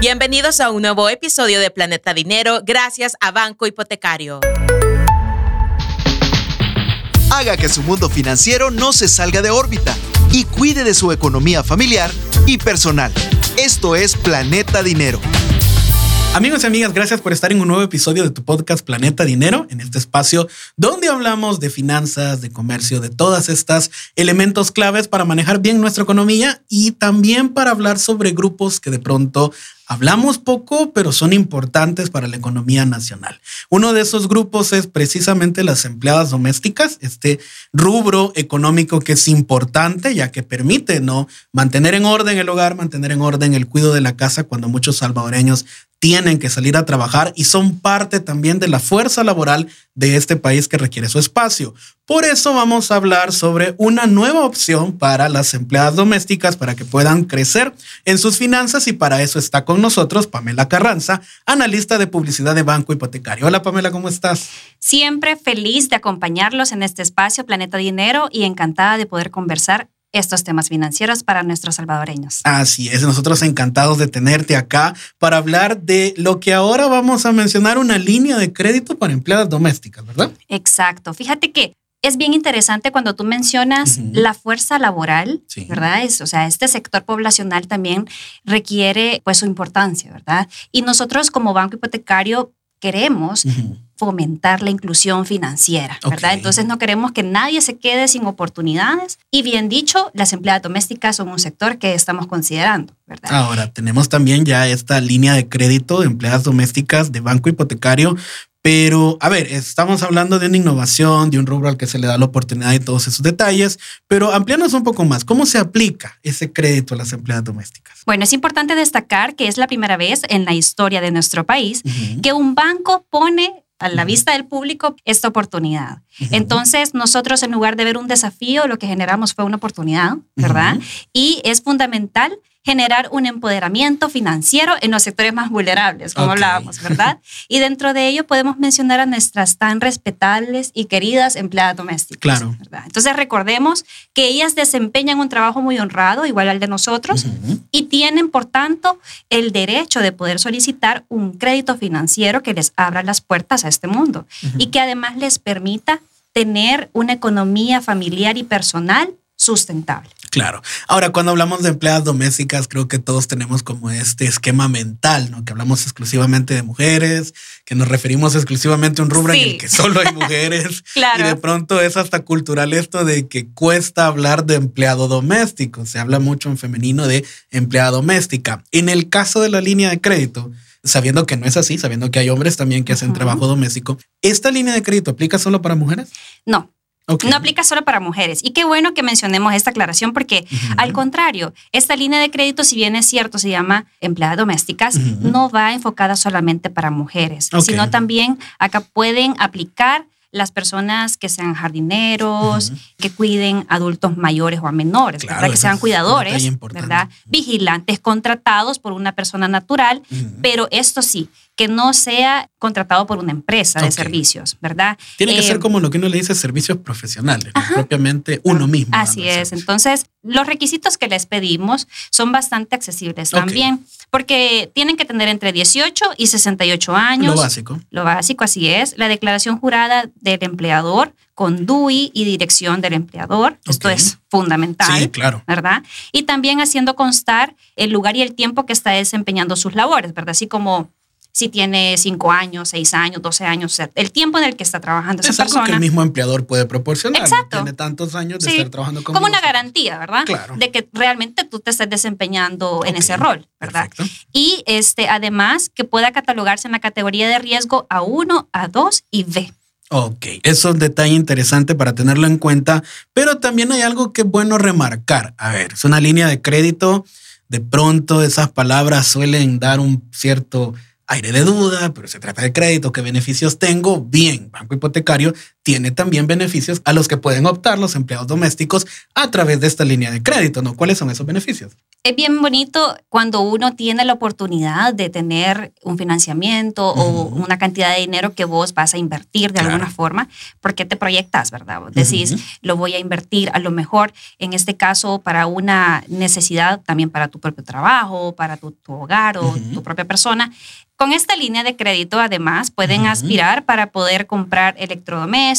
Bienvenidos a un nuevo episodio de Planeta Dinero gracias a Banco Hipotecario. Haga que su mundo financiero no se salga de órbita y cuide de su economía familiar y personal. Esto es Planeta Dinero. Amigos y amigas, gracias por estar en un nuevo episodio de tu podcast Planeta Dinero, en este espacio donde hablamos de finanzas, de comercio, de todas estas elementos claves para manejar bien nuestra economía y también para hablar sobre grupos que de pronto Hablamos poco, pero son importantes para la economía nacional. Uno de esos grupos es precisamente las empleadas domésticas, este rubro económico que es importante ya que permite no mantener en orden el hogar, mantener en orden el cuidado de la casa cuando muchos salvadoreños tienen que salir a trabajar y son parte también de la fuerza laboral de este país que requiere su espacio. Por eso vamos a hablar sobre una nueva opción para las empleadas domésticas para que puedan crecer en sus finanzas y para eso está con nosotros Pamela Carranza, analista de publicidad de Banco Hipotecario. Hola Pamela, ¿cómo estás? Siempre feliz de acompañarlos en este espacio Planeta Dinero y encantada de poder conversar estos temas financieros para nuestros salvadoreños. Así es, nosotros encantados de tenerte acá para hablar de lo que ahora vamos a mencionar, una línea de crédito para empleadas domésticas, ¿verdad? Exacto. Fíjate que es bien interesante cuando tú mencionas la fuerza laboral, ¿verdad? Es, o sea, este sector poblacional también requiere pues su importancia, ¿verdad? Y nosotros como banco hipotecario queremos fomentar la inclusión financiera, ¿verdad? Entonces no queremos que nadie se quede sin oportunidades y bien dicho, las empleadas domésticas son un sector que estamos considerando, ¿verdad? Ahora, tenemos también ya esta línea de crédito de empleadas domésticas de banco hipotecario, pero, a ver, estamos hablando de una innovación, de un rubro al que se le da la oportunidad y todos esos detalles, pero amplianos un poco más. ¿Cómo se aplica ese crédito a las empleadas domésticas? Bueno, es importante destacar que es la primera vez en la historia de nuestro país que un banco pone a la vista del público esta oportunidad. Entonces, nosotros en lugar de ver un desafío, lo que generamos fue una oportunidad, ¿verdad? Y es fundamental generar un empoderamiento financiero en los sectores más vulnerables, como hablábamos, ¿verdad? Y dentro de ello podemos mencionar a nuestras tan respetables y queridas empleadas domésticas. Claro. ¿verdad? Entonces recordemos que ellas desempeñan un trabajo muy honrado, igual al de nosotros, y tienen, por tanto, el derecho de poder solicitar un crédito financiero que les abra las puertas a este mundo y que además les permita tener una economía familiar y personal sustentable. Claro. Ahora, cuando hablamos de empleadas domésticas, creo que todos tenemos como este esquema mental, ¿no? Que hablamos exclusivamente de mujeres, que nos referimos exclusivamente a un rubro en el que solo hay mujeres. claro. Y de pronto es hasta cultural esto de que cuesta hablar de empleado doméstico. Se habla mucho en femenino de empleada doméstica. En el caso de la línea de crédito, sabiendo que no es así, sabiendo que hay hombres también que hacen trabajo doméstico, ¿esta línea de crédito aplica solo para mujeres? No, No aplica solo para mujeres. Y qué bueno que mencionemos esta aclaración porque, al contrario, esta línea de crédito, si bien es cierto, se llama empleadas domésticas, no va enfocada solamente para mujeres, sino también acá pueden aplicar las personas que sean jardineros, que cuiden adultos mayores o a menores, ¿verdad? que sean cuidadores, ¿verdad? Vigilantes contratados por una persona natural, pero esto sí, que no sea contratado por una empresa de servicios, ¿verdad? Tiene que ser eh, como lo que uno le dice servicios profesionales, propiamente uno mismo. Así es. Entonces, los requisitos que les pedimos son bastante accesibles también, porque tienen que tener entre 18 y 68 años. Lo básico. Lo básico, así es. La declaración jurada del empleador con DUI y dirección del empleador. Esto es fundamental. Sí, claro. ¿Verdad? Y también haciendo constar el lugar y el tiempo que está desempeñando sus labores, ¿verdad? Así como si tiene cinco años, seis años, doce años, el tiempo en el que está trabajando esa es persona. Algo que el mismo empleador puede proporcionar. Exacto. Tiene tantos años de estar trabajando con Como una garantía, ¿verdad? Claro. De que realmente tú te estés desempeñando en ese rol, ¿verdad? Y este, además que pueda catalogarse en la categoría de riesgo A1, A2 y B. Ok, eso es un detalle interesante para tenerlo en cuenta, pero también hay algo que es bueno remarcar. A ver, es una línea de crédito, de pronto esas palabras suelen dar un cierto aire de duda, pero se trata de crédito, qué beneficios tengo. Bien, banco hipotecario tiene también beneficios a los que pueden optar los empleados domésticos a través de esta línea de crédito, ¿no? ¿Cuáles son esos beneficios? Es bien bonito cuando uno tiene la oportunidad de tener un financiamiento o una cantidad de dinero que vos vas a invertir de alguna forma, porque te proyectas, ¿verdad? decís, lo voy a invertir a lo mejor, en este caso, para una necesidad, también para tu propio trabajo, para tu, hogar o tu propia persona. Con esta línea de crédito, además, pueden aspirar para poder comprar electrodomésticos,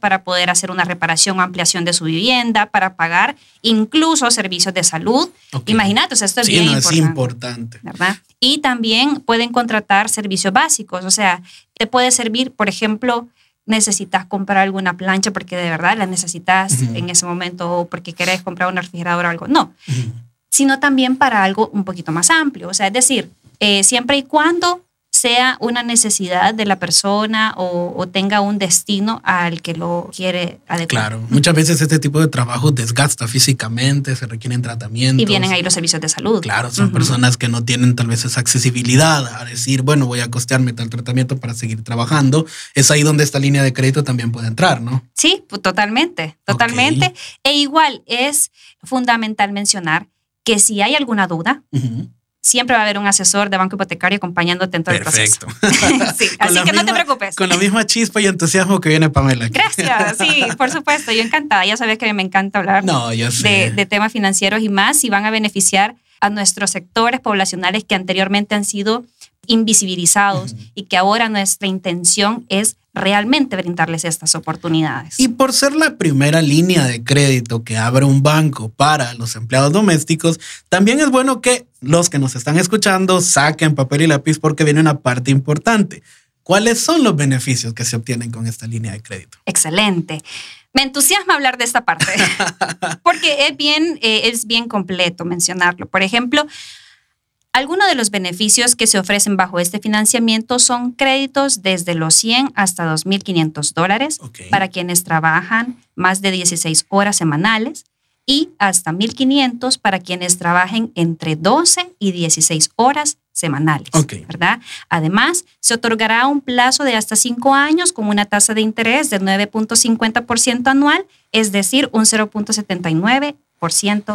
para poder hacer una reparación o ampliación de su vivienda, para pagar incluso servicios de salud. Imagínate, esto es bien importante, importante. ¿verdad? Y también pueden contratar servicios básicos, o sea, te puede servir, por ejemplo, necesitas comprar alguna plancha porque de verdad la necesitas en ese momento o porque querés comprar un refrigerador o algo. No, sino también para algo un poquito más amplio. O sea, es decir, eh, siempre y cuando sea una necesidad de la persona o, tenga un destino al que lo quiere adecuar. Claro, muchas veces este tipo de trabajo desgasta físicamente, se requieren tratamientos. Y vienen ahí los servicios de salud. Claro, son personas que no tienen tal vez esa accesibilidad a decir, bueno, voy a costearme tal tratamiento para seguir trabajando. Es ahí donde esta línea de crédito también puede entrar, ¿no? Sí, pues, totalmente, totalmente. E igual es fundamental mencionar que si hay alguna duda, siempre va a haber un asesor de banco hipotecario acompañándote en todo el proceso. sí, así que no te preocupes. Con la misma chispa y entusiasmo que viene Pamela. Gracias, sí, por supuesto, yo encantada. Ya sabes que me encanta hablar De, de temas financieros y más y van a beneficiar a nuestros sectores poblacionales que anteriormente han sido invisibilizados y que ahora nuestra intención es realmente brindarles estas oportunidades. Y por ser la primera línea de crédito que abre un banco para los empleados domésticos, también es bueno que los que nos están escuchando saquen papel y lápiz porque viene una parte importante. ¿Cuáles son los beneficios que se obtienen con esta línea de crédito? Excelente. Me entusiasma hablar de esta parte porque es bien, eh, es bien completo mencionarlo. Por ejemplo, algunos de los beneficios que se ofrecen bajo este financiamiento son créditos desde los 100 hasta 2.500 dólares para quienes trabajan más de 16 horas semanales y hasta 1.500 para quienes trabajen entre 12 y 16 horas semanales, ¿verdad? Además, se otorgará un plazo de hasta 5 años con una tasa de interés de 9.50% anual, es decir, un 0.79%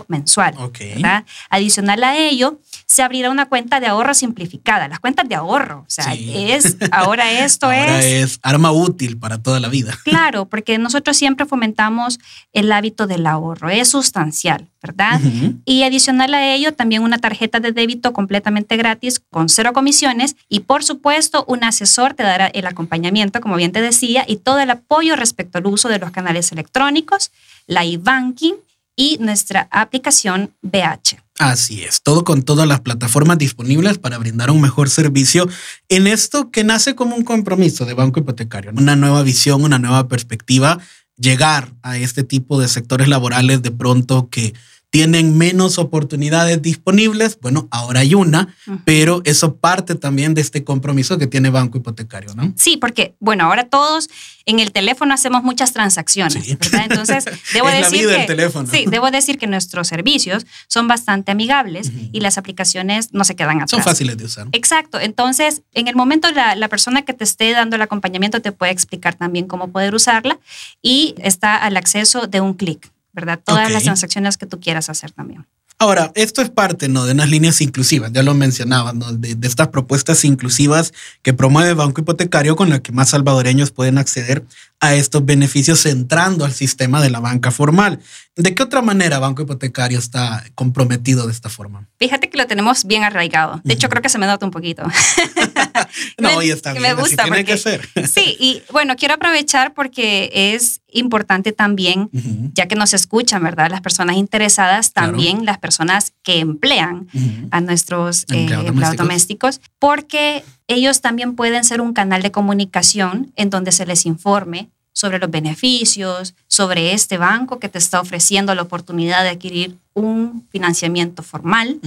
mensual. ¿verdad? Adicional a ello, se abrirá una cuenta de ahorro simplificada. Las cuentas de ahorro, o sea, es, ahora esto ahora es... arma útil para toda la vida. Claro, porque nosotros siempre fomentamos el hábito del ahorro, es sustancial, ¿verdad? Y adicional a ello, también una tarjeta de débito completamente gratis con cero comisiones y por supuesto un asesor te dará el acompañamiento, como bien te decía, y todo el apoyo respecto al uso de los canales electrónicos, la e-banking y nuestra aplicación BH. Así es, todo con todas las plataformas disponibles para brindar un mejor servicio en esto que nace como un compromiso de banco hipotecario, una nueva visión, una nueva perspectiva, llegar a este tipo de sectores laborales de pronto que tienen menos oportunidades disponibles. Bueno, ahora hay una, pero eso parte también de este compromiso que tiene Banco Hipotecario, ¿no? Sí, porque, bueno, ahora todos en el teléfono hacemos muchas transacciones, ¿verdad? Entonces, debo decir que. Sí, debo decir que nuestros servicios son bastante amigables y las aplicaciones no se quedan atrás. Son fáciles de usar. Exacto. Entonces, en el momento la, la persona que te esté dando el acompañamiento te puede explicar también cómo poder usarla y está al acceso de un clic. ¿Verdad? Todas las transacciones que tú quieras hacer también. Ahora, esto es parte ¿no? de unas líneas inclusivas, ya lo mencionaba, ¿no? de, de, estas propuestas inclusivas que promueve Banco Hipotecario con las que más salvadoreños pueden acceder a estos beneficios entrando al sistema de la banca formal. ¿De qué otra manera Banco Hipotecario está comprometido de esta forma? Fíjate que lo tenemos bien arraigado. De hecho, creo que se me nota un poquito. no, y está bien, me gusta tiene que ser. sí, y bueno, quiero aprovechar porque es importante también, ya que nos escuchan, ¿verdad? Las personas interesadas, también las personas que emplean a nuestros eh, empleados domésticos, porque ellos también pueden ser un canal de comunicación en donde se les informe sobre los beneficios, sobre este banco que te está ofreciendo la oportunidad de adquirir un financiamiento formal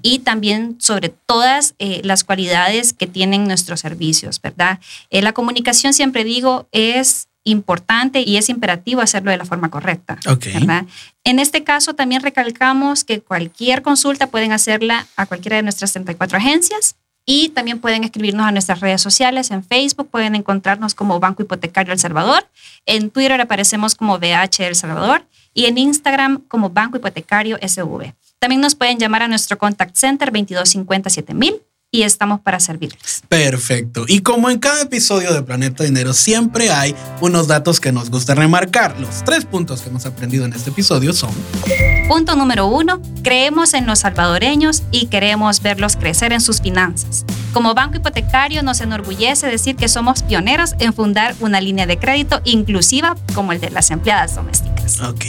y también sobre todas eh, las cualidades que tienen nuestros servicios, ¿verdad? Eh, la comunicación, siempre digo, es importante y es imperativo hacerlo de la forma correcta. ¿verdad? En este caso, también recalcamos que cualquier consulta pueden hacerla a cualquiera de nuestras 34 agencias Y también pueden escribirnos a nuestras redes sociales. En Facebook pueden encontrarnos como Banco Hipotecario El Salvador. En Twitter aparecemos como BH El Salvador. Y en Instagram como Banco Hipotecario SV. También nos pueden llamar a nuestro contact center 2250 y estamos para servirles. Perfecto. Y como en cada episodio de Planeta Dinero, siempre hay unos datos que nos gusta remarcar. Los tres puntos que hemos aprendido en este episodio son... Punto número uno, creemos en los salvadoreños y queremos verlos crecer en sus finanzas. Como banco hipotecario nos enorgullece decir que somos pioneros en fundar una línea de crédito inclusiva como el de las empleadas domésticas. Ok.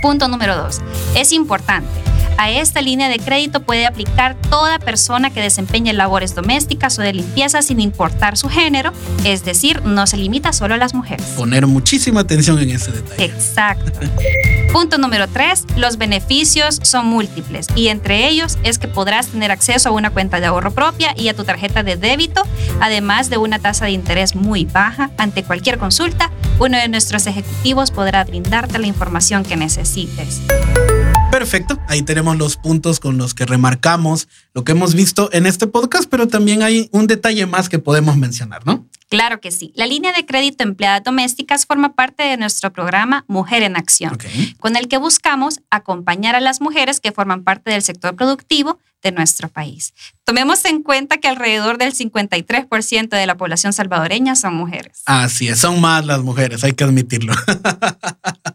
Punto número dos, es importante a esta línea de crédito puede aplicar toda persona que desempeñe labores domésticas o de limpieza sin importar su género, es decir, no se limita solo a las mujeres. Poner muchísima atención en ese detalle. Exacto. Punto número tres, los beneficios son múltiples y entre ellos es que podrás tener acceso a una cuenta de ahorro propia y a tu tarjeta de débito, además de una tasa de interés muy baja. Ante cualquier consulta, uno de nuestros ejecutivos podrá brindarte la información que necesites. Perfecto, ahí tenemos los puntos con los que remarcamos lo que hemos visto en este podcast, pero también hay un detalle más que podemos mencionar, ¿no? Claro que sí. La línea de crédito empleadas domésticas forma parte de nuestro programa Mujer en Acción, con el que buscamos acompañar a las mujeres que forman parte del sector productivo de nuestro país. Tomemos en cuenta que alrededor del 53% de la población salvadoreña son mujeres. Así es, son más las mujeres, hay que admitirlo.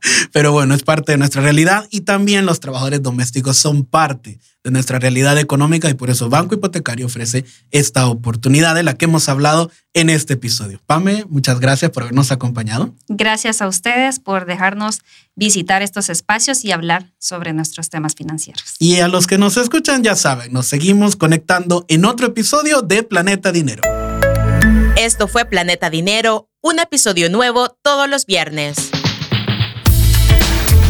Pero bueno, es parte de nuestra realidad y también los trabajadores domésticos son parte de nuestra realidad económica y por eso Banco Hipotecario ofrece esta oportunidad de la que hemos hablado en este episodio. Pame, muchas gracias por habernos acompañado. Gracias a ustedes por dejarnos visitar estos espacios y hablar sobre nuestros temas financieros. Y a los que nos escuchan ya saben, nos seguimos conectando en otro episodio de Planeta Dinero. Esto fue Planeta Dinero, un episodio nuevo todos los viernes.